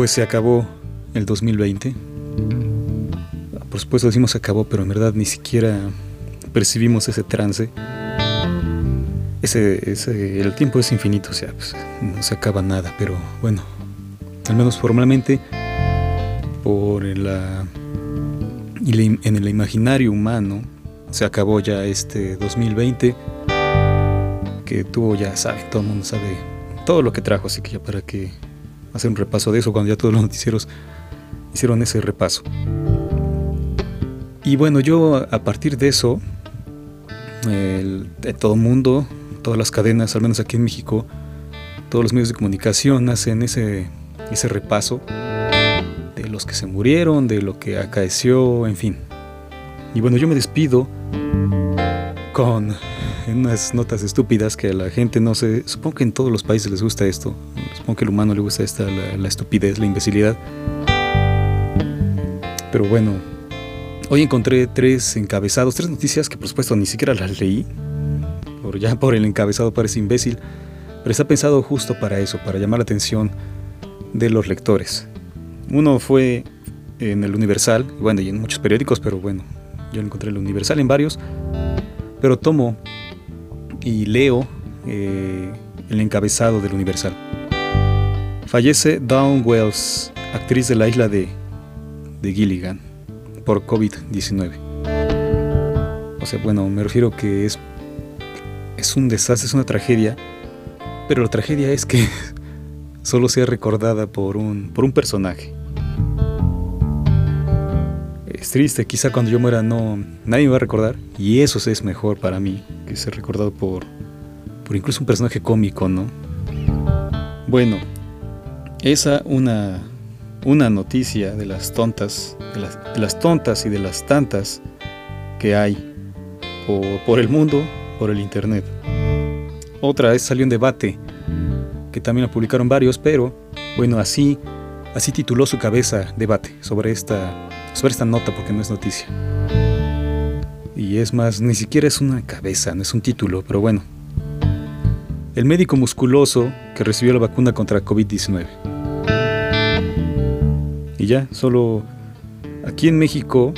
Pues se acabó el 2020. Por supuesto decimos acabó, pero en verdad ni siquiera percibimos ese trance. Ese, ese, el tiempo es infinito, o sea, pues, no se acaba nada, pero bueno, al menos formalmente, por la, en el imaginario humano, se acabó ya este 2020, que tuvo, ya sabe, todo el mundo sabe todo lo que trajo, así que ya para que hacer un repaso de eso cuando ya todos los noticieros hicieron ese repaso. Y bueno, yo a partir de eso, de todo el mundo, todas las cadenas, al menos aquí en México, todos los medios de comunicación hacen ese, ese repaso de los que se murieron, de lo que acaeció, en fin. Y bueno, yo me despido con unas notas estúpidas que a la gente no se... Supongo que en todos los países les gusta esto. Supongo que al humano le gusta esta, la, estupidez, la imbecilidad. Pero bueno, hoy encontré tres encabezados, tres noticias que por supuesto ni siquiera las leí. Por, ya por el encabezado parece imbécil. Pero está pensado justo para eso, para llamar la atención de los lectores. Uno fue en el Universal, bueno, y en muchos periódicos, pero bueno, yo lo encontré en el Universal en varios. Pero tomo y leo eh, el encabezado del Universal. Fallece Dawn Wells, actriz de la isla de, de Gilligan, por COVID-19. O sea, bueno, me refiero que es, es un desastre, es una tragedia, pero la tragedia es que solo sea recordada por un, por un personaje. Es triste, quizá cuando yo muera no nadie me va a recordar y eso es mejor para mí que ser recordado por por incluso un personaje cómico, ¿no? Bueno, esa una una noticia de las tontas, de las, tontas y de las tantas que hay por, el mundo, por el internet. Otra es salió un debate que también la publicaron varios, pero bueno, así así tituló su cabeza debate sobre esta sobre esta nota porque no es noticia. Y es más, ni siquiera es una cabeza, no es un título, pero bueno. El médico musculoso que recibió la vacuna contra COVID-19. Y ya, solo aquí en México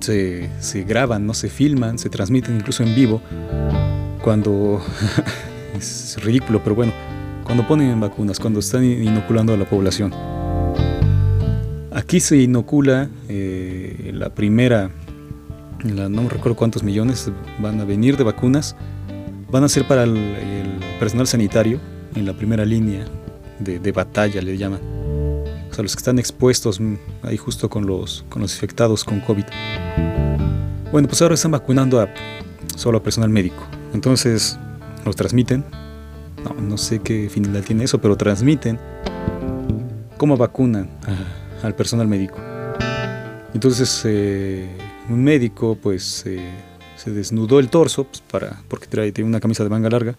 se, se, graban, no se filman, se transmiten incluso en vivo. Cuando... es ridículo, pero bueno. Cuando ponen vacunas, cuando están inoculando a la población. Aquí se inocula eh, la primera, no recuerdo cuántos millones van a venir de vacunas, van a ser para el, personal sanitario en la primera línea de, batalla, le llaman. O sea, los que están expuestos mm, ahí justo con los, con los infectados con COVID. Bueno, pues ahora están vacunando a solo a personal médico. Entonces, los transmiten. No, no sé qué finalidad tiene eso, pero transmiten cómo vacunan al personal médico. Entonces eh, un médico pues eh, se desnudó el torso pues, para, porque trae, una camisa de manga larga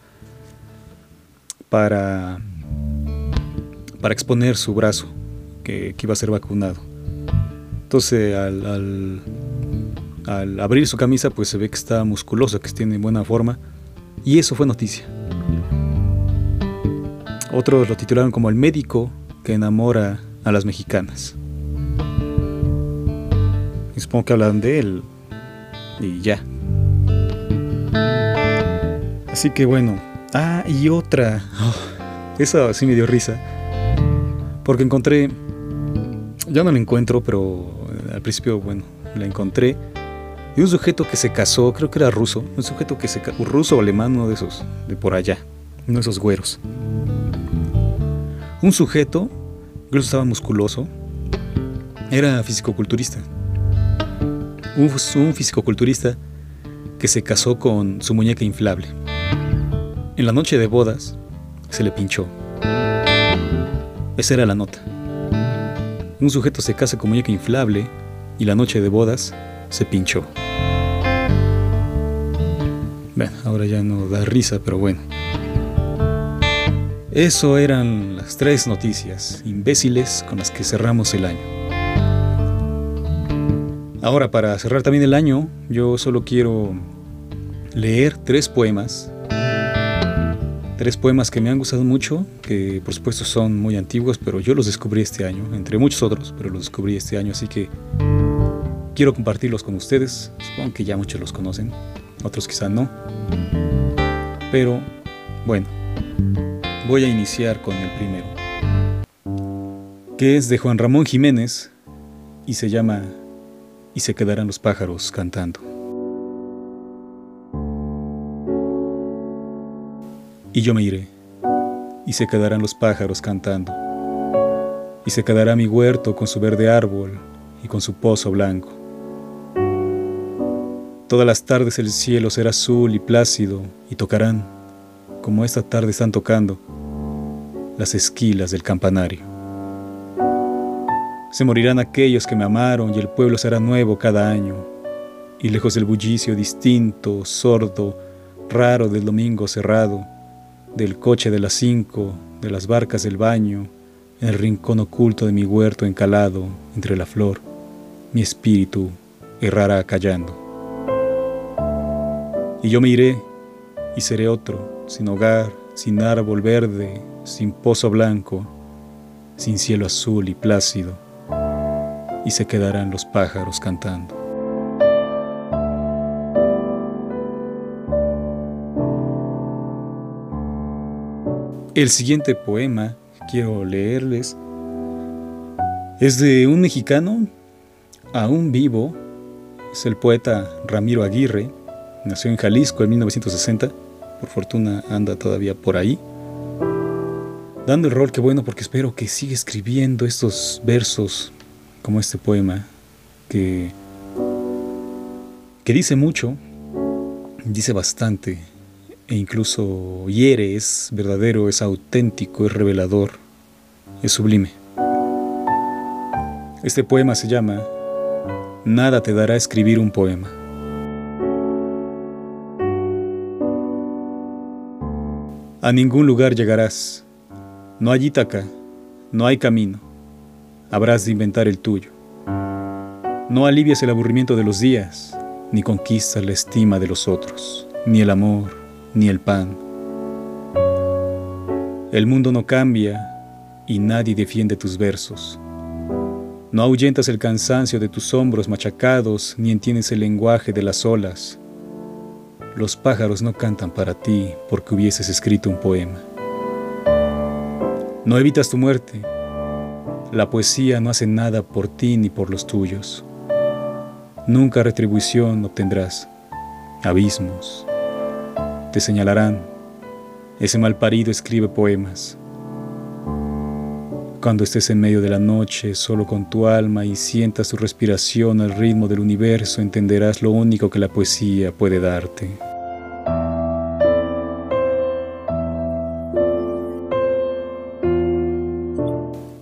para, para exponer su brazo que, iba a ser vacunado. Entonces al, al, abrir su camisa pues se ve que está musculoso, que tiene buena forma y eso fue noticia. Otros lo titularon como el médico que enamora a las mexicanas. Y supongo que hablan de él y ya. Así que bueno. Ah, y otra. Oh, esa sí me dio risa. Porque encontré. Ya no la encuentro, pero eh, al principio, bueno, la encontré. Y un sujeto que se casó, creo que era ruso. Un sujeto que se casó, ruso o alemán, uno de esos, de por allá. Uno de esos güeros. Un sujeto incluso estaba musculoso, era fisicoculturista. Un, un fisicoculturista que se casó con su muñeca inflable. En la noche de bodas se le pinchó. Esa era la nota. Un sujeto se casa con muñeca inflable y la noche de bodas se pinchó. Bueno, ahora ya no da risa, pero bueno. Eso eran las tres noticias imbéciles con las que cerramos el año. Ahora, para cerrar también el año, yo solo quiero leer tres poemas tres poemas que me han gustado mucho, que por supuesto son muy antiguos, pero yo los descubrí este año, entre muchos otros, pero los descubrí este año, así que quiero compartirlos con ustedes. Supongo que ya muchos los conocen, otros quizá no. Pero bueno, voy a iniciar con el primero, que es de Juan Ramón Jiménez y se llama Y se quedarán los pájaros cantando. Y yo me iré, y se quedarán los pájaros cantando, y se quedará mi huerto con su verde árbol y con su pozo blanco. Todas las tardes el cielo será azul y plácido, y tocarán, como esta tarde están tocando, las esquilas del campanario. Se morirán aquellos que me amaron y el pueblo será nuevo cada año, y lejos del bullicio distinto, sordo, raro del domingo cerrado, del coche de las cinco, de las barcas del baño, en el rincón oculto de mi huerto encalado entre la flor, mi espíritu errará callando. Y yo me iré y seré otro, sin hogar, sin árbol verde, sin pozo blanco, sin cielo azul y plácido, y se quedarán los pájaros cantando. El siguiente poema que quiero leerles es de un mexicano aún vivo, es el poeta Ramiro Aguirre, nació en Jalisco en 1960, por fortuna anda todavía por ahí, dando el rol que bueno porque espero que siga escribiendo estos versos como este poema que, que dice mucho, dice bastante e incluso hiere, es verdadero, es auténtico, es revelador, es sublime. Este poema se llama Nada te dará escribir un poema. A ningún lugar llegarás, no hay Ítaca, no hay camino, habrás de inventar el tuyo. No alivias el aburrimiento de los días, ni conquistas la estima de los otros, ni el amor, ni el pan. El mundo no cambia y nadie defiende tus versos. No ahuyentas el cansancio de tus hombros machacados, ni entiendes el lenguaje de las olas. Los pájaros no cantan para ti porque hubieses escrito un poema. No evitas tu muerte. La poesía no hace nada por ti ni por los tuyos. Nunca retribución obtendrás. Abismos, te señalarán. Ese malparido escribe poemas. Cuando estés en medio de la noche, solo con tu alma y sientas tu respiración al ritmo del universo, entenderás lo único que la poesía puede darte.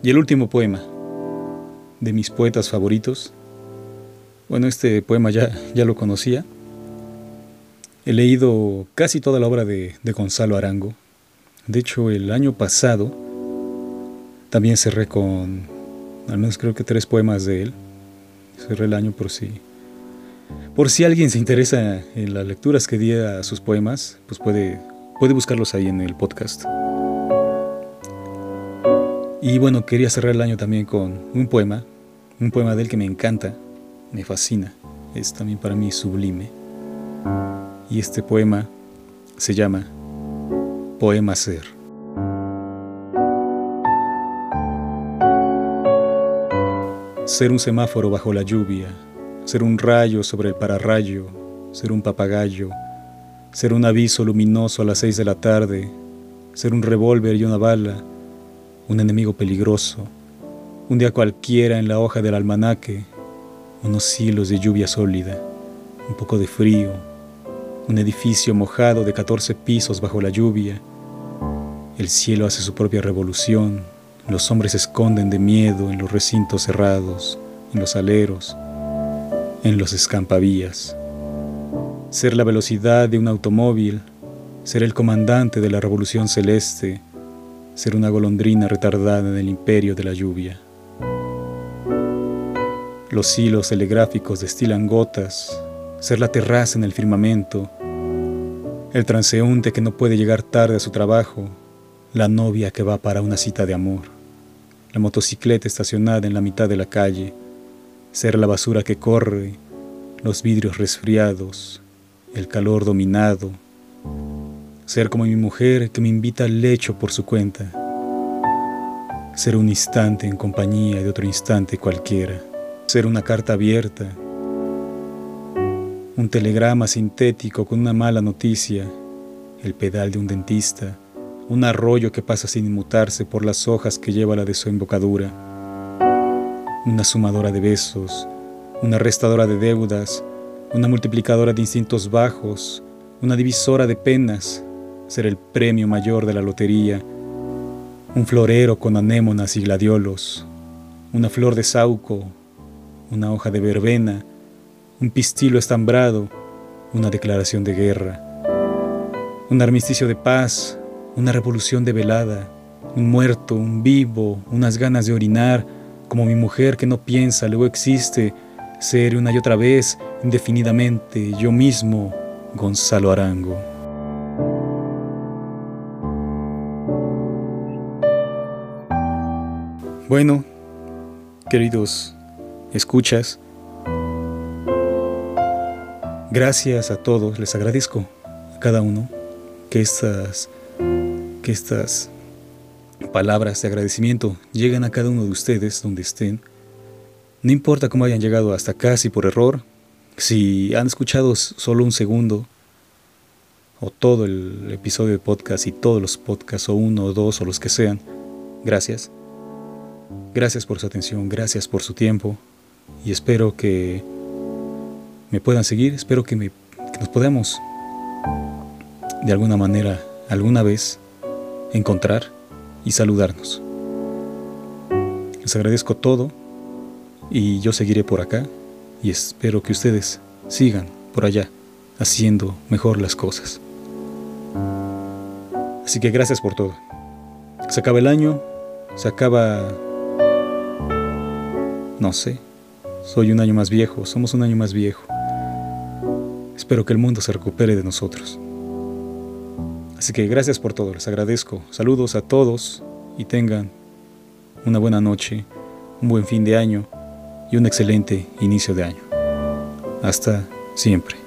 Y el último poema de mis poetas favoritos. Bueno, este poema ya, ya lo conocía, He leído casi toda la obra de, Gonzalo Arango. De hecho, el año pasado también cerré con, al menos creo que tres poemas de él. Cerré el año por si, por si alguien se interesa en las lecturas que di a sus poemas, pues puede, puede buscarlos ahí en el podcast. Y bueno, quería cerrar el año también con un poema, un poema de él que me encanta, me fascina, es también para mí sublime y este poema se llama Poema Ser. Ser un semáforo bajo la lluvia, ser un rayo sobre el pararrayo, ser un papagayo, ser un aviso luminoso a las seis de la tarde, ser un revólver y una bala, un enemigo peligroso, un día cualquiera en la hoja del almanaque, unos hilos de lluvia sólida, un poco de frío, un edificio mojado de 14 pisos bajo la lluvia. El cielo hace su propia revolución, los hombres se esconden de miedo en los recintos cerrados, en los aleros, en los escampavías. Ser la velocidad de un automóvil, ser el comandante de la revolución celeste, ser una golondrina retardada en el imperio de la lluvia. Los hilos telegráficos destilan gotas, ser la terraza en el firmamento, el transeúnte que no puede llegar tarde a su trabajo, la novia que va para una cita de amor, la motocicleta estacionada en la mitad de la calle, ser la basura que corre, los vidrios resfriados, el calor dominado, ser como mi mujer que me invita al lecho por su cuenta, ser un instante en compañía de otro instante cualquiera, ser una carta abierta, un telegrama sintético con una mala noticia, el pedal de un dentista, un arroyo que pasa sin inmutarse por las hojas que lleva la desembocadura, una sumadora de besos, una restadora de deudas, una multiplicadora de instintos bajos, una divisora de penas, ser el premio mayor de la lotería, un florero con anémonas y gladiolos, una flor de sauco, una hoja de verbena, un pistilo estambrado, una declaración de guerra, un armisticio de paz, una revolución de velada, un muerto, un vivo, unas ganas de orinar, como mi mujer que no piensa, luego existe, ser una y otra vez, indefinidamente, yo mismo, Gonzalo Arango. Bueno, queridos escuchas, gracias a todos, les agradezco a cada uno que estas, que estas palabras de agradecimiento lleguen a cada uno de ustedes donde estén. No importa cómo hayan llegado hasta acá, por error, si han escuchado solo un segundo, o todo el episodio de podcast y todos los podcasts, o uno o dos, o los que sean, gracias. Gracias por su atención, gracias por su tiempo, y espero que me puedan seguir, espero que, me, que nos podamos de alguna manera, alguna vez, encontrar y saludarnos. Les agradezco todo y yo seguiré por acá y espero que ustedes sigan por allá haciendo mejor las cosas. Así que gracias por todo. Se acaba el año, se acaba... No sé, soy un año más viejo, somos un año más viejo. Espero que el mundo se recupere de nosotros. Así que gracias por todo, les agradezco. Saludos a todos y tengan una buena noche, un buen fin de año y un excelente inicio de año. Hasta siempre.